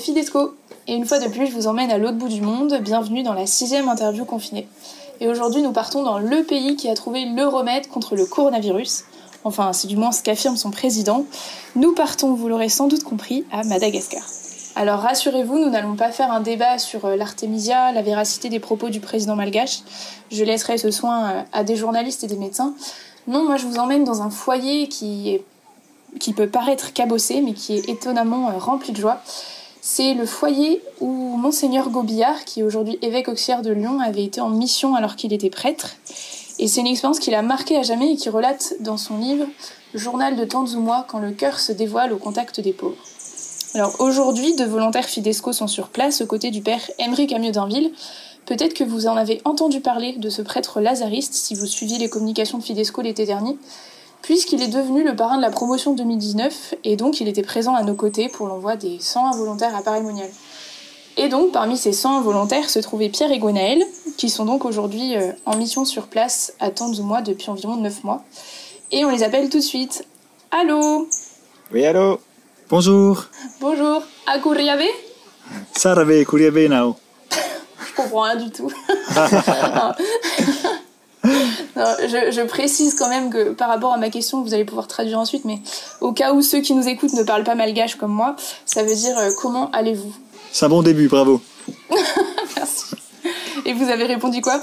Fidesco. Et une fois de plus, je vous emmène à l'autre bout du monde. Bienvenue dans la sixième interview confinée. Et aujourd'hui, nous partons dans le pays qui a trouvé le remède contre le coronavirus. Enfin, c'est du moins ce qu'affirme son président. Nous partons, vous l'aurez sans doute compris, à Madagascar. Alors rassurez-vous, nous n'allons pas faire un débat sur euh, l'artémisia, la véracité des propos du président malgache. Je laisserai ce soin euh, à des journalistes et des médecins. Non, moi je vous emmène dans un foyer qui, qui peut paraître cabossé, mais qui est étonnamment euh, rempli de joie. C'est le foyer où Monseigneur Gobillard, qui est aujourd'hui évêque auxiliaire de Lyon, avait été en mission alors qu'il était prêtre. Et c'est une expérience qui l'a marqué à jamais et qui relate dans son livre Journal de Tanzoumois quand le cœur se dévoile au contact des pauvres. Alors aujourd'hui, deux volontaires Fidesco sont sur place aux côtés du père Émeric Amieux d'Inville. Peut-être que vous en avez entendu parler de ce prêtre lazariste si vous suiviez les communications de Fidesco l'été dernier, puisqu'il est devenu le parrain de la promotion 2019 et donc il était présent à nos côtés pour l'envoi des 101 volontaires à Paris Monial. Et donc parmi ces 100 volontaires se trouvaient Pierre et Gwenaël, qui sont donc aujourd'hui euh, en mission sur place à Tanzoumois depuis environ 9 mois. Et on les appelle tout de suite. Allô? Oui, allô? Bonjour. Bonjour. Akuriabe Sarabe, Kuriabe now. Je comprends rien du tout. Non, je, je précise quand même que par rapport à ma question, vous allez pouvoir traduire ensuite, mais au cas où ceux qui nous écoutent ne parlent pas malgache comme moi, ça veut dire euh, comment allez-vous? C'est un bon début, bravo. Merci. Et vous avez répondu quoi?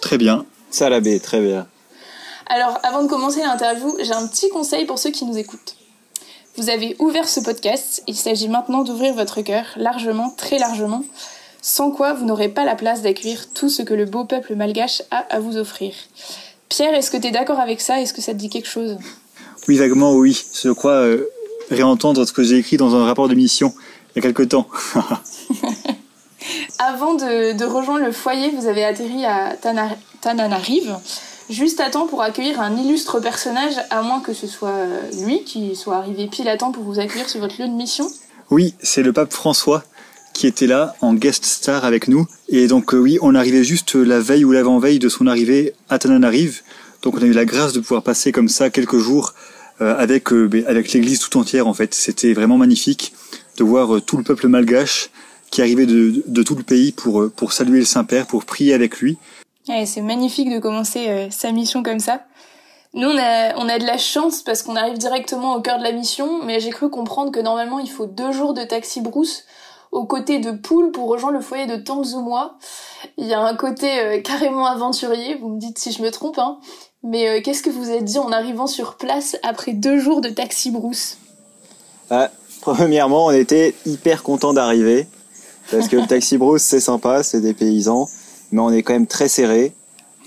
Très bien. Salabé, très bien. Alors, avant de commencer l'interview, j'ai un petit conseil pour ceux qui nous écoutent. Vous avez ouvert ce podcast, il s'agit maintenant d'ouvrir votre cœur largement, très largement, sans quoi vous n'aurez pas la place d'accueillir tout ce que le beau peuple malgache a à vous offrir. Pierre, est-ce que tu es d'accord avec ça? Est-ce que ça te dit quelque chose? Oui, vaguement, oui. Je crois euh, réentendre ce que j'ai écrit dans un rapport de mission il y a quelque temps. Avant de, de rejoindre le foyer, vous avez atterri à Tana- Tananarive, juste à temps pour accueillir un illustre personnage, à moins que ce soit euh, lui qui soit arrivé pile à temps pour vous accueillir sur votre lieu de mission? Oui, c'est le pape François qui était là en guest star avec nous. Et donc euh, oui, on arrivait juste la veille ou l'avant-veille de son arrivée à Tananarive. Donc on a eu la grâce de pouvoir passer comme ça quelques jours euh, avec, euh, ben, avec l'église tout entière en fait. C'était vraiment magnifique de voir euh, tout le peuple malgache qui arrivait de, de tout le pays pour, euh, pour saluer le Saint-Père, pour prier avec lui. Ouais, c'est magnifique de commencer sa mission comme ça. Nous, on a, on a de la chance parce qu'on arrive directement au cœur de la mission, mais j'ai cru comprendre que normalement, il faut deux jours de taxi brousse aux côtés de Poul pour rejoindre le foyer de Tanzoumois. Il y a un côté euh, carrément aventurier, vous me dites si je me trompe, hein. Mais euh, qu'est-ce que vous êtes dit en arrivant sur place après deux jours de taxi brousse? Ah, premièrement, on était hyper content d'arriver. Parce que le taxi brousse, c'est sympa, c'est des paysans. Mais on est quand même très serré.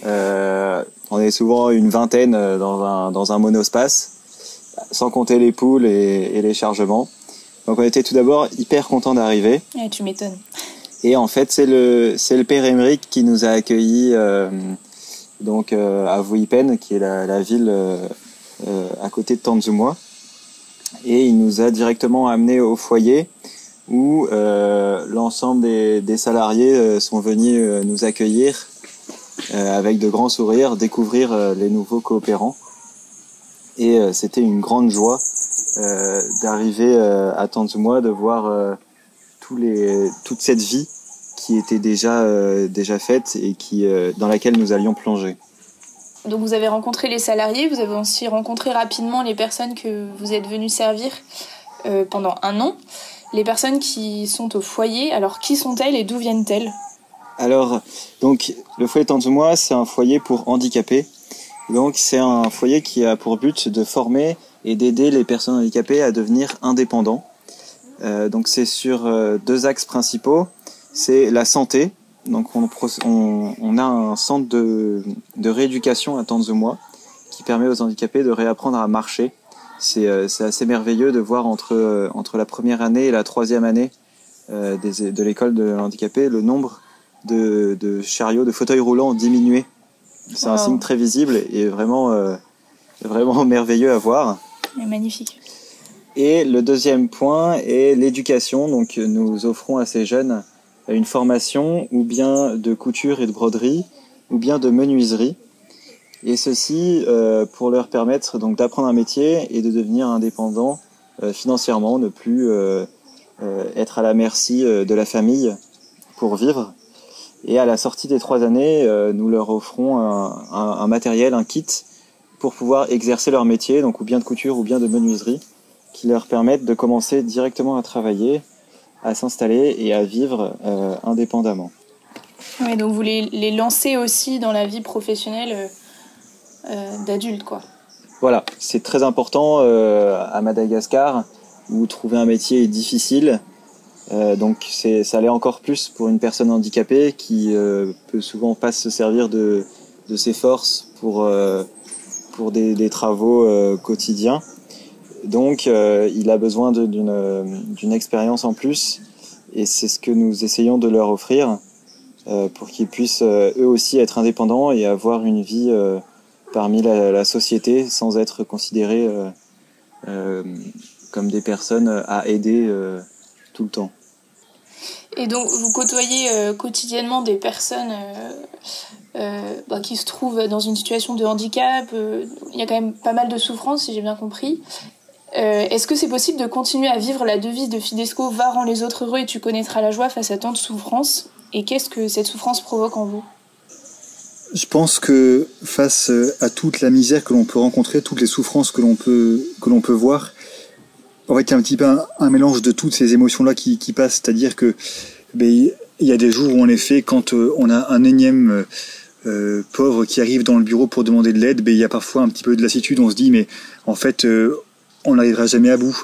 Euh, on est souvent une vingtaine dans un, monospace. Sans compter les poules et les chargements. Donc on était tout d'abord hyper content d'arriver. Ouais, tu m'étonnes. Et en fait, c'est le c'est le père Emeric qui nous a accueillis euh, donc euh, à Vuipen, qui est la, la ville euh, euh, à côté de Tanzoumois. Et il nous a directement amenés au foyer où euh, l'ensemble des, des salariés euh, sont venus nous accueillir euh, avec de grands sourires, découvrir les nouveaux coopérants. Et euh, c'était une grande joie d'arriver euh, à Tanzoumois, de voir euh, tous les, toute cette vie qui était déjà, euh, déjà faite et qui, euh, dans laquelle nous allions plonger. Donc vous avez rencontré les salariés, vous avez aussi rencontré rapidement les personnes que vous êtes venus servir euh, pendant un an. Les personnes qui sont au foyer, alors qui sont-elles et d'où viennent-elles? Alors, donc, le foyer Tanzoumois, c'est un foyer pour handicapés. Donc, c'est un foyer qui a pour but de former et d'aider les personnes handicapées à devenir indépendants. Euh, donc, c'est sur euh, deux axes principaux. C'est la santé. Donc, on, pro- on, on a un centre de, de rééducation à Tanzoumois qui permet aux handicapés de réapprendre à marcher. C'est euh, assez merveilleux de voir entre, entre la première année et la troisième année des, de l'école de handicapés le nombre de, de chariots, de fauteuils roulants diminuer. C'est un signe très visible et vraiment, vraiment merveilleux à voir. Magnifique. Et le deuxième point est l'éducation. Donc nous offrons à ces jeunes une formation ou bien de couture et de broderie ou bien de menuiserie. Et ceci euh, pour leur permettre d'apprendre un métier et de devenir indépendant euh, financièrement, ne plus euh, être à la merci de la famille pour vivre. Et à la sortie des trois années, nous leur offrons un, matériel, un kit pour pouvoir exercer leur métier, donc ou bien de couture ou bien de menuiserie, qui leur permettent de commencer directement à travailler, à s'installer et à vivre indépendamment. Oui, donc vous les, les, lancez aussi dans la vie professionnelle euh, d'adulte, quoi. Voilà, c'est très important euh, à Madagascar où trouver un métier est difficile. Euh, donc c'est, ça l'est encore plus pour une personne handicapée qui peut souvent pas se servir de, de ses forces pour, pour des, travaux quotidiens. Donc il a besoin d'une, d'une expérience en plus et c'est ce que nous essayons de leur offrir pour qu'ils puissent eux aussi être indépendants et avoir une vie parmi la, société sans être considérés euh, euh, comme des personnes à aider euh, tout le temps. Et donc vous côtoyez quotidiennement des personnes bah, qui se trouvent dans une situation de handicap. il y a quand même pas mal de souffrance, si j'ai bien compris. Est-ce que c'est possible de continuer à vivre la devise de Fidesco Va rend les autres heureux et tu connaîtras la joie face à tant de souffrance Et qu'est-ce que cette souffrance provoque en vous? Je pense que face à toute la misère que l'on peut rencontrer, toutes les souffrances que l'on peut peut voir, en fait, il y a un petit peu un, mélange de toutes ces émotions-là qui, qui passent. C'est-à-dire que ben, il y a des jours où, en effet, quand euh, on a un énième euh, pauvre qui arrive dans le bureau pour demander de l'aide, il y a parfois un petit peu de lassitude. On se dit, mais en fait, euh, on n'arrivera jamais à bout.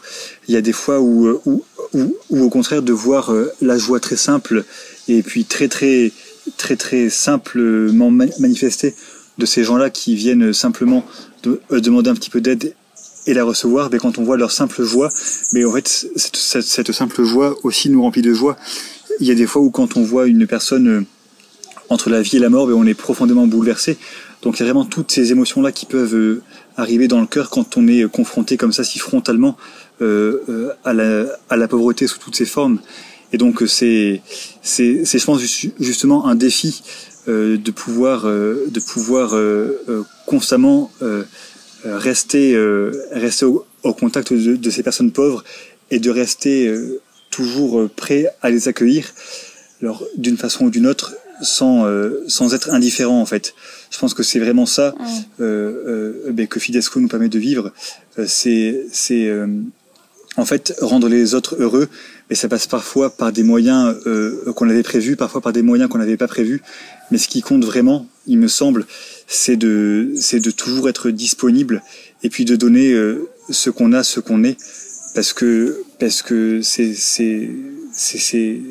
Il y a des fois où, où au contraire, de voir la joie très simple et puis très très très très simplement manifesté de ces gens-là qui viennent simplement de, euh, demander un petit peu d'aide et la recevoir, mais quand on voit leur simple joie, mais en fait cette, cette, simple joie aussi nous remplit de joie. Il y a des fois où quand on voit une personne euh, entre la vie et la mort, on est profondément bouleversé. Donc il y a vraiment toutes ces émotions-là qui peuvent euh, arriver dans le cœur quand on est confronté comme ça si frontalement euh, à, la, à la pauvreté sous toutes ses formes. Et donc c'est c'est je pense justement un défi euh, de pouvoir euh, de pouvoir euh, euh constamment euh, rester rester au, au contact de, de, ces personnes pauvres et de rester toujours prêt à les accueillir alors d'une façon ou d'une autre sans sans être indifférent en fait. Je pense que c'est vraiment ça ben, que Fidesco nous permet de vivre. C'est c'est en fait rendre les autres heureux et ça passe parfois par des moyens euh, qu'on avait prévus, parfois par des moyens qu'on n'avait pas prévus. Mais ce qui compte vraiment, il me semble, c'est de, c'est de toujours être disponible et puis de donner euh, ce qu'on a, ce qu'on est, parce que, parce que c'est, c'est, c'est,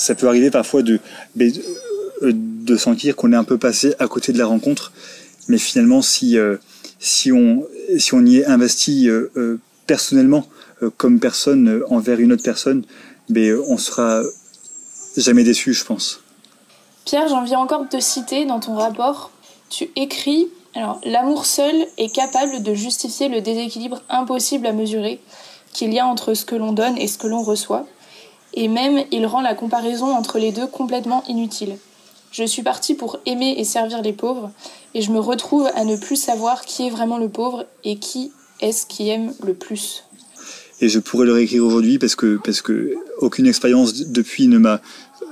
ça peut arriver parfois de, de sentir qu'on est un peu passé à côté de la rencontre, mais finalement, si, euh, si on, si on y est investi personnellement, euh, comme personne euh, envers une autre personne, mais on sera jamais déçu, je pense. Pierre, j'en viens encore de te citer dans ton rapport. Tu écris alors, l'amour seul est capable de justifier le déséquilibre impossible à mesurer qu'il y a entre ce que l'on donne et ce que l'on reçoit. Et même, il rend la comparaison entre les deux complètement inutile. Je suis partie pour aimer et servir les pauvres, et je me retrouve à ne plus savoir qui est vraiment le pauvre et qui est-ce qui aime le plus et je pourrais le réécrire aujourd'hui parce que parce que aucune expérience depuis ne m'a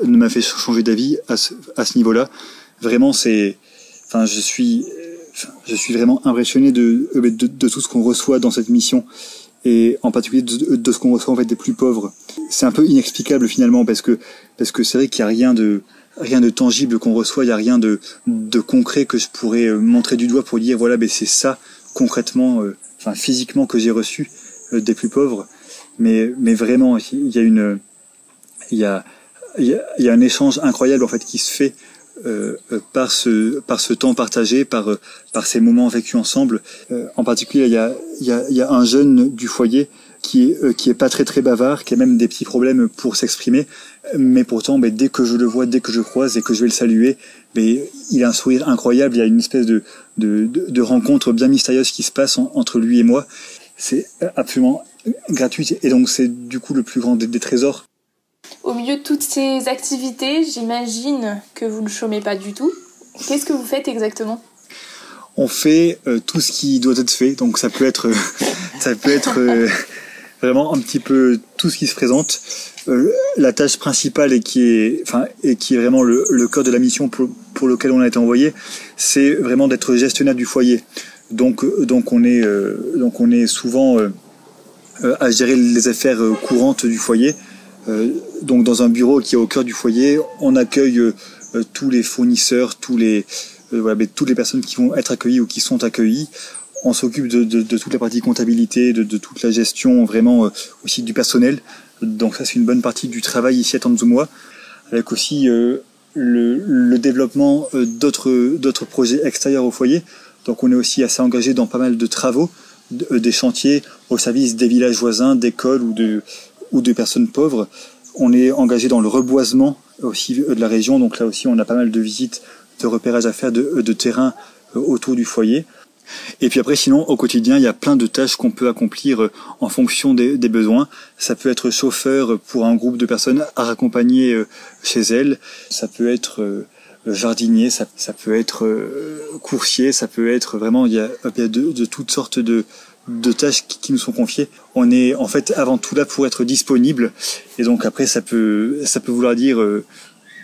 ne m'a fait changer d'avis à ce, à ce niveau-là. Vraiment, c'est, enfin, je suis, je suis vraiment impressionné de, de, de tout ce qu'on reçoit dans cette mission et en particulier de, ce qu'on reçoit en fait des plus pauvres. C'est un peu inexplicable finalement parce que parce que c'est vrai qu'il y a rien de rien de tangible qu'on reçoit, il y a rien de de concret que je pourrais montrer du doigt pour dire voilà, ben c'est ça concrètement, euh, enfin physiquement que j'ai reçu. Euh, des plus pauvres. Mais, mais vraiment, il y a une, il y a, il y a, un échange incroyable en fait qui se fait euh, euh, par ce par ce temps partagé, par par ces moments vécus ensemble. en particulier, il y a, il y, a, il y a un jeune du foyer qui est qui est pas très très bavard, qui a même des petits problèmes pour s'exprimer, mais pourtant, ben, dès que je le vois, dès que je croise et que je vais le saluer, ben, il a un sourire incroyable. Il y a une espèce de de, de, rencontre bien mystérieuse qui se passe entre lui et moi c'est absolument gratuit et donc c'est du coup le plus grand des, trésors. Au milieu de toutes ces activités, j'imagine que vous ne chômez pas du tout. Qu'est-ce que vous faites exactement? On fait euh, tout ce qui doit être fait, donc ça peut être, ça peut être, euh, vraiment un petit peu tout ce qui se présente. Euh, la tâche principale et qui est, et qui est vraiment le, cœur de la mission pour, pour lequel on a été envoyé, c'est vraiment d'être gestionnaire du foyer. Donc, on est, souvent à gérer les affaires courantes du foyer. Donc dans un bureau qui est au cœur du foyer, on accueille tous les fournisseurs, tous les, voilà, toutes les personnes qui vont être accueillies ou qui sont accueillies on s'occupe de, toute la partie comptabilité, de, toute la gestion, vraiment aussi du personnel. Donc ça c'est une bonne partie du travail ici à Tanzumwa, avec aussi euh, le, le, développement euh, d'autres projets extérieurs au foyer. Donc on est aussi assez engagé dans pas mal de travaux, euh, des chantiers au service des villages voisins, d'écoles ou de ou de personnes pauvres. On est engagé dans le reboisement aussi de la région. Donc là aussi on a pas mal de visites, de repérages à faire de, de terrain autour du foyer. Et puis après, sinon, au quotidien, il y a plein de tâches qu'on peut accomplir euh, en fonction des, besoins. Ça peut être chauffeur pour un groupe de personnes à raccompagner euh, chez elles. Ça peut être euh, jardinier, ça, peut être coursier, ça peut être vraiment, il y a, de, toutes sortes de tâches qui, nous sont confiées. On est en fait avant tout là pour être disponible. Et donc après, ça peut, ça peut vouloir dire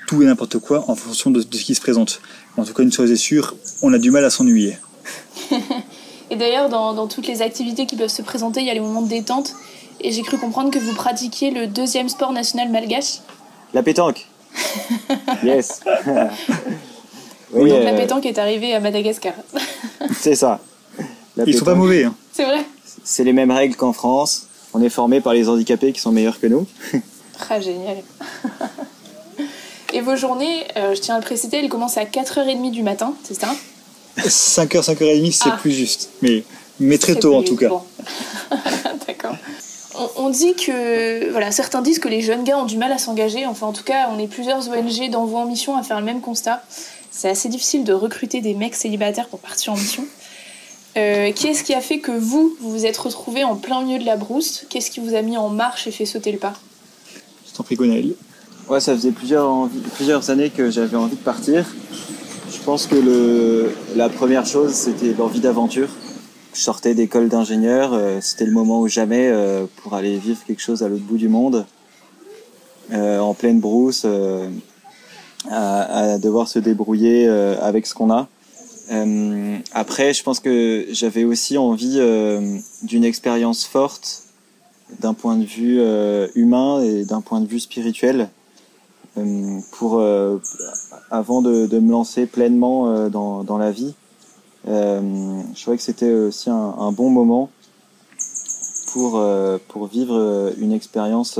tout et n'importe quoi en fonction de, de ce qui se présente. En tout cas, une chose est sûre, on a du mal à s'ennuyer. et d'ailleurs, dans, toutes les activités qui peuvent se présenter, il y a les moments de détente. Et j'ai cru comprendre que vous pratiquiez le deuxième sport national malgache. La pétanque. yes. oui, donc la euh, pétanque est arrivée à Madagascar. c'est ça. Ils sont pas mauvais. Hein. C'est vrai. C'est les mêmes règles qu'en France. On est formé par les handicapés qui sont meilleurs que nous. Très génial. Et vos journées, euh, je tiens à le préciser, elles commencent à 4h30 du matin, c'est ça? 5h, 5h30, c'est ah. plus juste. Mais, mais très tôt en tout cas. D'accord. On, dit que, voilà, certains disent que les jeunes gars ont du mal à s'engager. Enfin, en tout cas, on est plusieurs ONG d'envoi en mission à faire le même constat. C'est assez difficile de recruter des mecs célibataires pour partir en mission. Euh, Qu'est-ce qui a fait que vous, vous vous êtes retrouvé en plein milieu de la brousse? Qu'est-ce qui vous a mis en marche et fait sauter le pas? Je t'en prie, Gonel. Ouais, ça faisait plusieurs, plusieurs années que j'avais envie de partir. Je pense que le, la première chose, c'était l'envie d'aventure. Je sortais d'école d'ingénieur, euh, c'était le moment ou jamais euh, pour aller vivre quelque chose à l'autre bout du monde, euh, en pleine brousse, à, devoir se débrouiller avec ce qu'on a. après, je pense que j'avais aussi envie d'une expérience forte d'un point de vue humain et d'un point de vue spirituel pour avant de, de, me lancer pleinement euh, dans, dans la vie. Euh, je trouvais que c'était aussi un, un, bon moment pour, euh, pour vivre une expérience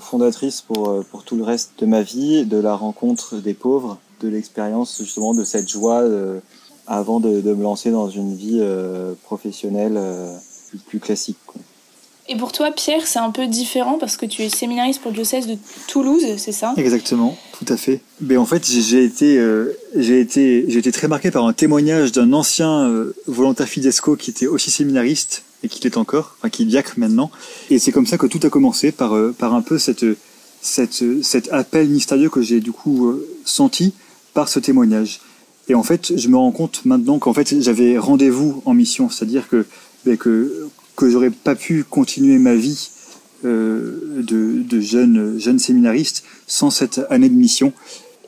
fondatrice pour, pour tout le reste de ma vie, de la rencontre des pauvres, de l'expérience justement de cette joie avant de, de, me lancer dans une vie professionnelle plus, plus classique. Quoi. Et pour toi, Pierre, c'est un peu différent parce que tu es séminariste pour le diocèse de Toulouse, c'est ça? Exactement, tout à fait. Mais en fait, j'ai été, euh, j'ai été, j'ai été très marqué par un témoignage d'un ancien euh, volontaire Fidesco qui était aussi séminariste et qui l'est encore, enfin qui diacre maintenant. Et c'est comme ça que tout a commencé par, euh, par un peu cette, cette, cet appel mystérieux que j'ai du coup euh, senti par ce témoignage. Et en fait, je me rends compte maintenant qu'en fait, j'avais rendez-vous en mission, c'est-à-dire que, ben, que que j'aurais pas pu continuer ma vie euh, de, de jeune, jeune séminariste sans cette année de mission.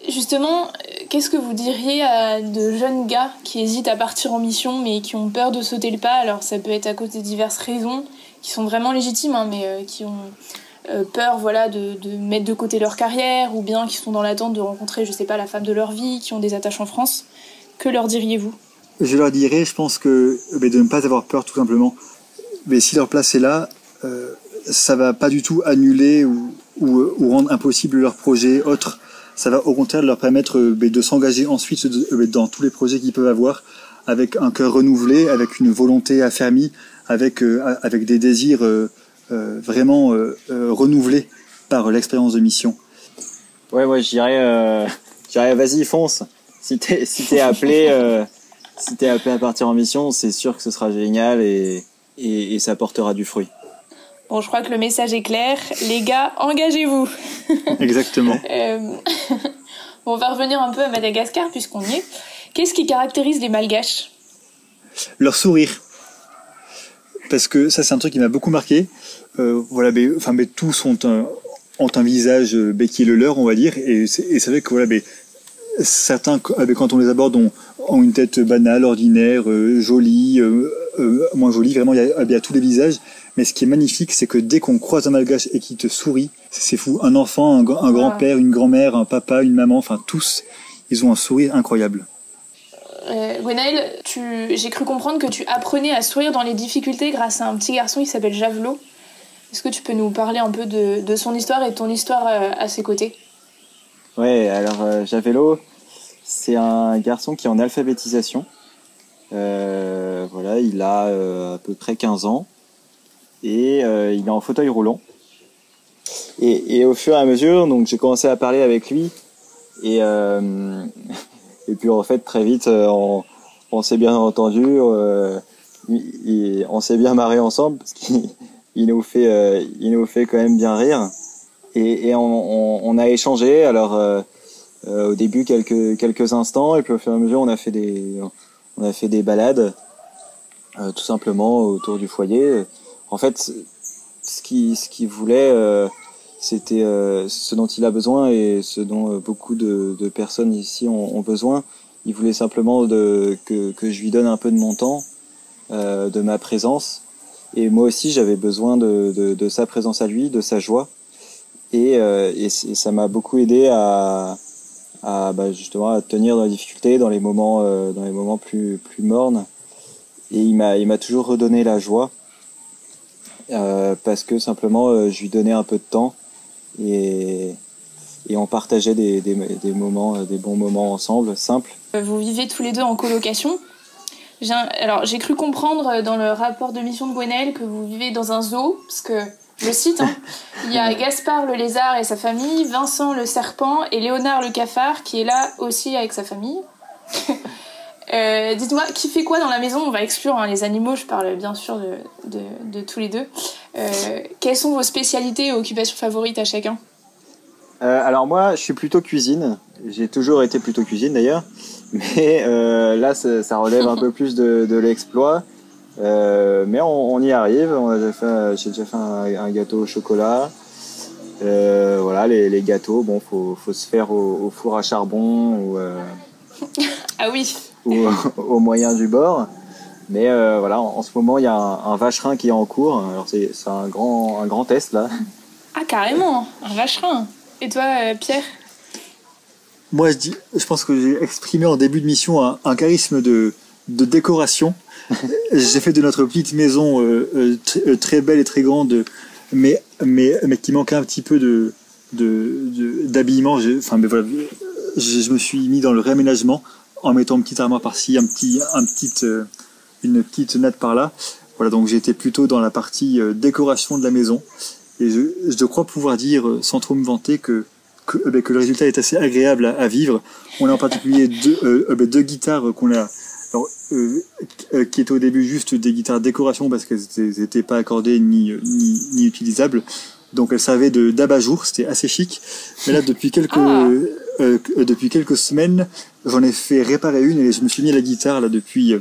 Justement, qu'est-ce que vous diriez à de jeunes gars qui hésitent à partir en mission mais qui ont peur de sauter le pas? Alors ça peut être à cause de diverses raisons qui sont vraiment légitimes, hein, mais euh, qui ont peur voilà, de, mettre de côté leur carrière ou bien qui sont dans l'attente de rencontrer, je sais pas, la femme de leur vie, qui ont des attaches en France. Que leur diriez-vous? Je leur dirais, je pense que de ne pas avoir peur tout simplement mais si leur place est là, euh, ça va pas du tout annuler ou, rendre impossible leur projet autre. Ça va au contraire leur permettre euh, de s'engager ensuite euh, dans tous les projets qu'ils peuvent avoir avec un cœur renouvelé, avec une volonté affermie, avec, euh, avec des désirs vraiment renouvelés par l'expérience de mission. Ouais, moi je dirais, dirais vas-y, fonce. Si t'es si appelé, si t'es appelé à partir en mission, c'est sûr que ce sera génial et et, ça portera du fruit. Bon, je crois que le message est clair. Les gars, engagez-vous. Exactement. Euh, on va revenir un peu à Madagascar puisqu'on y est. Qu'est-ce qui caractérise les Malgaches? Leur sourire. parce que ça c'est un truc qui m'a beaucoup marqué. Euh, voilà, mais, enfin, mais tous ont un, ont un visage euh, qui est le leur, on va dire, et c'est vrai que voilà, mais certains, quand on les aborde, ont, ont une tête banale, ordinaire, euh, jolie, euh, euh, moins jolie. Vraiment, il y, a, il y, a, tous les visages. Mais ce qui est magnifique, c'est que dès qu'on croise un malgache et qu'il te sourit, c'est fou. Un enfant, un, un grand-père, une grand-mère, un papa, une maman, enfin tous, ils ont un sourire incroyable. Euh, Gwenaël, j'ai cru comprendre que tu apprenais à sourire dans les difficultés grâce à un petit garçon qui s'appelle Javelot. Est-ce que tu peux nous parler un peu de, son histoire et ton histoire à ses côtés? Ouais, alors euh, Javelot, c'est un garçon qui est en alphabétisation. Euh, voilà, il a euh, à peu près 15 ans et euh, il est en fauteuil roulant. Et, et, au fur et à mesure, donc j'ai commencé à parler avec lui et euh, et puis en fait très vite on, s'est bien entendu, il, on s'est bien marré ensemble parce qu'il il nous fait il nous fait quand même bien rire et, on, a échangé alors au début quelques quelques instants et puis au fur et à mesure on a fait des on a fait des balades, euh, tout simplement autour du foyer. En fait, ce qu'il ce qu'il voulait, euh, c'était euh, ce dont il a besoin et ce dont beaucoup de, de personnes ici ont, ont, besoin. Il voulait simplement de, que, que je lui donne un peu de mon temps, de ma présence. Et moi aussi, j'avais besoin de, de, sa présence à lui, de sa joie. Et, et, et ça m'a beaucoup aidé à, à bah, justement à tenir dans les difficultés, dans les moments, euh, dans les moments plus plus mornes. Et il m'a il m'a toujours redonné la joie euh, parce que simplement euh, je lui donnais un peu de temps et et on partageait des, des, moments, euh, des bons moments ensemble, simples. Vous vivez tous les deux en colocation? J'ai alors j'ai cru comprendre dans le rapport de mission de Gwenel que vous vivez dans un zoo parce que je cite, hein, il y a Gaspard le lézard et sa famille, Vincent le serpent et Léonard le cafard qui est là aussi avec sa famille. euh, Dites-moi, qui fait quoi dans la maison? On va exclure hein, les animaux, je parle bien sûr de, de, de tous les deux. Euh, quelles sont vos spécialités et occupations favorites à chacun? Euh, Alors moi, je suis plutôt cuisine. J'ai toujours été plutôt cuisine d'ailleurs. Mais euh, là, ça, ça, relève un peu plus de, de l'exploit. Euh, mais on, on, y arrive. On a déjà fait, j'ai déjà fait un, un, gâteau au chocolat. Euh, voilà, les, les, gâteaux, bon, faut, faut se faire au, au four à charbon ou ah oui, ou au moyen du bord. Mais euh, voilà, en, en, ce moment, il y a un, un, vacherin qui est en cours. Alors c'est, c'est un grand, un grand test là. Ah carrément, un vacherin. Et toi, euh, Pierre? Moi, je dis, je pense que j'ai exprimé en début de mission un, un charisme de, de décoration j'ai fait de notre petite maison euh, euh, très belle et très grande, mais, mais, mais qui manquait un petit peu de, de, d'habillement. Enfin, mais voilà, je, je, me suis mis dans le réaménagement en mettant une petite armoire par-ci, un petit, un petit, euh, une petite natte par-là. Voilà, donc j'étais plutôt dans la partie euh, décoration de la maison. Et je, je crois pouvoir dire, sans trop me vanter, que, que, euh, que le résultat est assez agréable à, à vivre. On a en particulier deux, euh, deux guitares qu'on a alors, euh, qui étaient au début juste des guitares décoration parce qu'elles n'étaient pas accordées ni, ni, ni, utilisables. Donc elles servaient de d'abat-jour, c'était assez chic. Mais là, depuis quelques, ah. euh, depuis quelques semaines, j'en ai fait réparer une et je me suis mis à la guitare là depuis,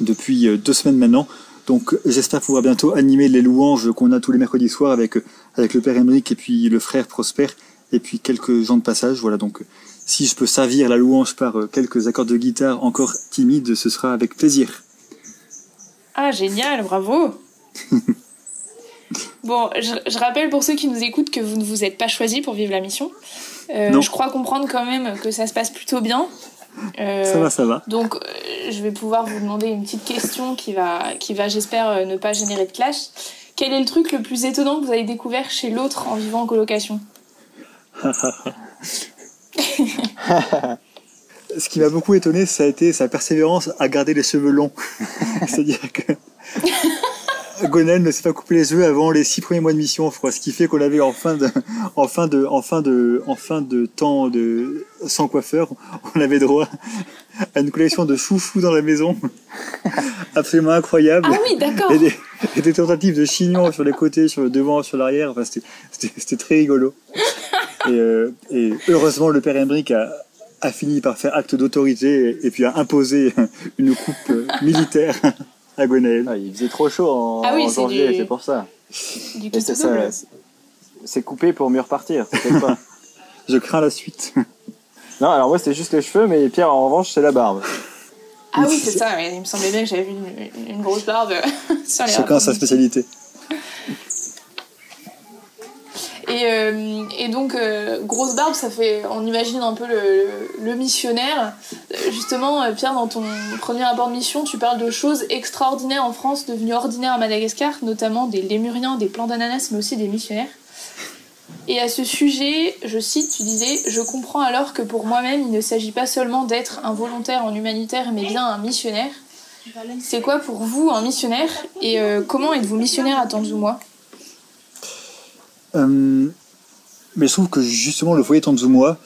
depuis deux semaines maintenant. Donc j'espère pouvoir bientôt animer les louanges qu'on a tous les mercredis soirs avec, avec le père Émeric et puis le frère Prosper et puis quelques gens de passage. Voilà donc si je peux servir la louange par quelques accords de guitare encore timides, ce sera avec plaisir. Ah, génial, bravo Bon, je, je, rappelle pour ceux qui nous écoutent que vous ne vous êtes pas choisi pour vivre la mission. Euh, je crois comprendre quand même que ça se passe plutôt bien. Euh, ça va, ça va. Donc, euh, je vais pouvoir vous demander une petite question qui va, qui va j'espère, ne pas générer de clash. Quel est le truc le plus étonnant que vous avez découvert chez l'autre en vivant en colocation? Ce qui m'a beaucoup étonné, ça a été sa persévérance à garder les cheveux longs. C'est-à-dire que Gonel ne s'est pas coupé les cheveux avant les six premiers mois de mission, je crois. Ce qui fait qu'on avait en fin de, en fin de, en fin de, en fin de temps de sans coiffeur, on avait droit à une collection de foufous dans la maison, absolument incroyable. Ah oui, d'accord. Et, des, et des tentatives de chignon sur les côtés, sur le devant, sur l'arrière. Enfin, c'était très rigolo. Et, euh, et, heureusement, le père Embrick a, a fini par faire acte d'autorité et, et, puis a imposé une coupe militaire à Gwenaël. Ah, il faisait trop chaud en, Ah oui, en c'est janvier, du- c'est pour ça. Du c'est ça. C'est coupé pour mieux repartir, pas. Je crains la suite. non, alors moi c'était juste les cheveux, mais Pierre en revanche c'est la barbe. Ah oui, c'est ça. Il me semblait bien que j'avais vu une, une grosse barbe sur les Chacun sa spécialité. Et, euh, et donc, euh, grosse barbe, ça fait. On imagine un peu le, missionnaire. Justement, euh, Pierre, dans ton premier rapport de mission, tu parles de choses extraordinaires en France, devenues ordinaires à Madagascar, notamment des lémuriens, des plants d'ananas, mais aussi des missionnaires. Et à ce sujet, je cite, tu disais Je comprends alors que pour moi-même, il ne s'agit pas seulement d'être un volontaire en humanitaire, mais bien un missionnaire. C'est quoi pour vous un missionnaire Et comment êtes-vous missionnaire à Tanzuma Euh, mais je trouve que justement le foyer Tanzuma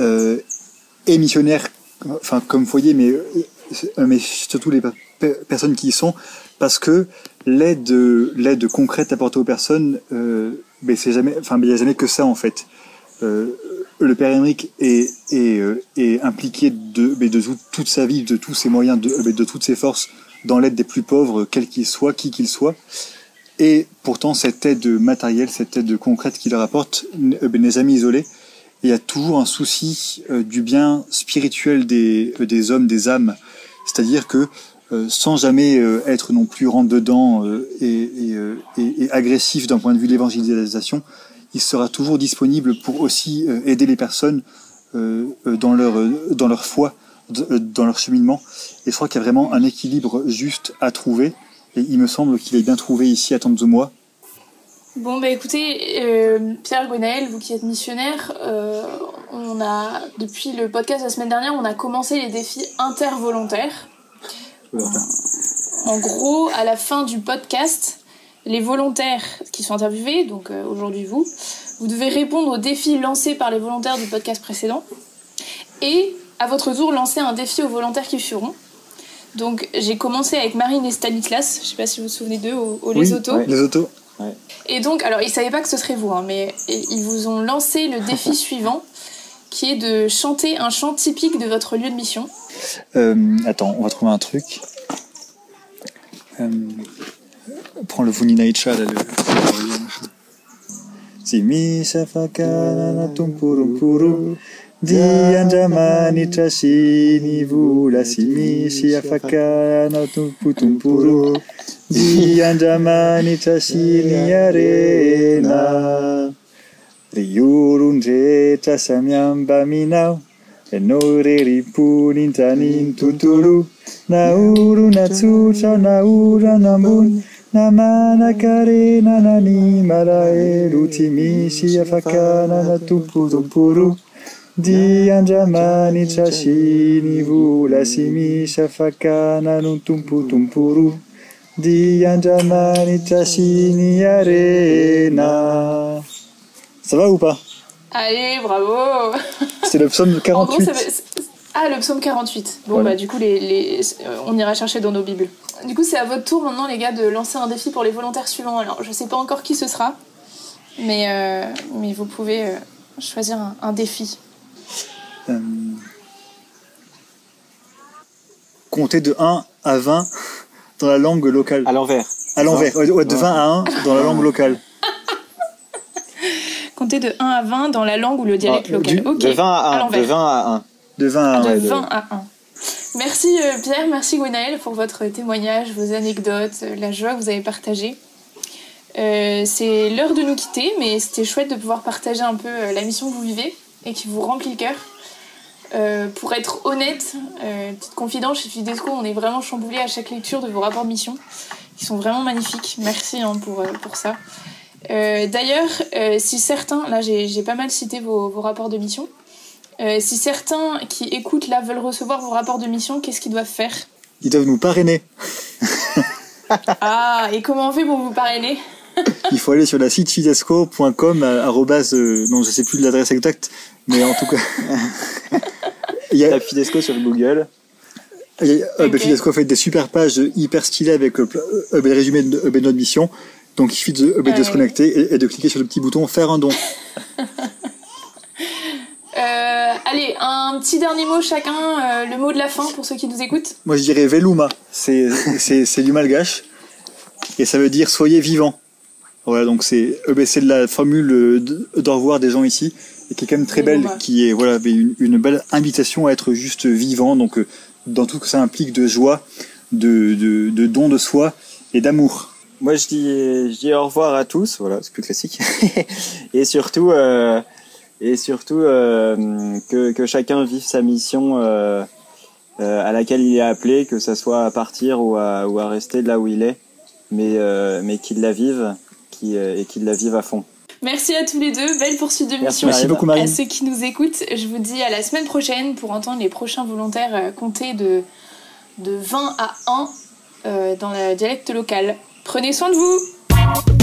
euh, est missionnaire, enfin comme foyer, mais, euh, surtout les pe- personnes qui y sont, parce que l'aide, l'aide concrète apportée aux personnes, euh, mais c'est jamais, enfin il n'y a jamais que ça en fait. Euh, le père Emmerich est, euh, impliqué de, mais de tout- toute sa vie, de tous ses moyens, de toutes ses forces dans l'aide des plus pauvres, quels qu'ils soient, qui qu'ils soient. Et pourtant, cette aide matérielle, cette aide concrète qu'il leur apporte n- euh, n'est jamais isolée. Il y a toujours un souci euh, du bien spirituel des, euh, des hommes, des âmes. C'est-à-dire que sans jamais être non plus rentre-dedans et, agressif d'un point de vue de l'évangélisation, il sera toujours disponible pour aussi aider les personnes dans, leur, dans leur foi, dans leur cheminement. Et je crois qu'il y a vraiment un équilibre juste à trouver. Il me semble qu'il est bien trouvé ici à Tanzuma. Bon, bah écoutez, euh, Pierre Gwenaël, vous qui êtes missionnaire, euh, on a, depuis le podcast la semaine dernière, on a commencé les défis intervolontaires. En gros, à la fin du podcast, les volontaires qui sont interviewés, donc euh, aujourd'hui vous, vous devez répondre aux défis lancés par les volontaires du podcast précédent et à votre tour lancer un défi aux volontaires qui suivront. Donc j'ai commencé avec Marine et Stanislas, je sais pas si vous vous souvenez d'eux, au, au Les Autos. ouais. Les autos. Et donc, alors ils savaient pas que ce serait vous, hein, mais ils vous ont lancé le défi suivant, qui est de chanter un chant typique de votre lieu de mission. Euh, attends, on va trouver un truc. Euh, prends le Vuninaicha, là, le... ny andriamanitra sy ny vola sy misy afaka anao tompotomporo. Ny andramanitra sy ny arena. Ry orondrehetra samy ambaminao ianao rerim-poninjaniny tontolo. Na orona tsotra na ora orana ambony. Na manankarena na ny malahelo tsy misy afaka nana Dianjamani chashini vula simi shafakana nun tumpu tumpuru Dianjamani chashini arena Ça va ou pas? Allez, bravo C'est le psaume En 48. gros, ça veut- c'est- Ah, le psaume 48. Bon, Voilà. bah du coup, les, les- on ira chercher dans nos bibles. Du coup, c'est à votre tour maintenant, les gars, de lancer un défi pour les volontaires suivants. Alors, je sais pas encore qui ce sera, mais, euh, mais vous pouvez euh, choisir un, un défi. Euh, Compter de 1 à 20 dans la langue locale. À l'envers. À l'envers, ouais, ouais, de 20 à 1 dans la langue locale. Comptez de 1 à 20 dans la langue ou le dialecte Ah, local. du- ok. De 20 à 1. l'envers. De 20 à 1. De 20 à 1. De ouais, 20 à 1. Merci euh, Pierre, merci Gwenaël pour votre témoignage, vos anecdotes, euh, la joie que vous avez partagée. Euh, c'est l'heure de nous quitter, mais c'était chouette de pouvoir partager un peu euh, la mission que vous vivez et qui vous remplit le cœur. Euh, pour être honnête, euh, petite confidence, chez Fidesco, on est vraiment chamboulé à chaque lecture de vos rapports de mission, qui sont vraiment magnifiques. Merci hein, pour, euh, pour ça. Euh, D'ailleurs, si certains, là j'ai pas mal cité vos, vos rapports de mission, si certains qui écoutent là veulent recevoir vos rapports de mission, qu'est-ce qu'ils doivent faire? Ils doivent nous parrainer. Ah, et comment on fait pour vous parrainer? Il faut aller sur la site fidesco.com, euh, arrobase, euh, non, je sais plus l'adresse exacte, mais en tout cas. Il y a, Fidesco sur Google. a- euh, bah. Fidesco fait des super pages hyper stylées avec euh, ple- euh, le résumé de, euh, de notre mission. Donc il suffit de, euh, de Ouais. se connecter et, et de cliquer sur le petit bouton faire un don. Euh, Allez, un petit dernier mot chacun, euh, le mot de la fin pour ceux qui nous écoutent. Moi je dirais Veluma, c'est c'est c'est du malgache et ça veut dire soyez vivants. Voilà donc c'est c'est de la formule d'au revoir des gens ici et qui est quand même très belle, qui est voilà une, une belle invitation à être juste vivant donc euh, dans tout ce que ça implique de joie, de de, de don de soi et d'amour. Moi, je dis, je dis au revoir à tous. Voilà, c'est plus classique. et surtout, euh, et surtout euh, que, que chacun vive sa mission euh, euh, à laquelle il est appelé, que ça soit à partir ou à, ou à rester de là où il est, mais, euh, mais qu'il la vive qui, et qu'il la vive à fond. Merci à tous les deux, belle poursuite de mission. Merci beaucoup À ceux qui nous écoutent, je vous dis à la semaine prochaine pour entendre les prochains volontaires euh, compter de, de 20 à 1 euh, dans le dialecte local. Prenez soin de vous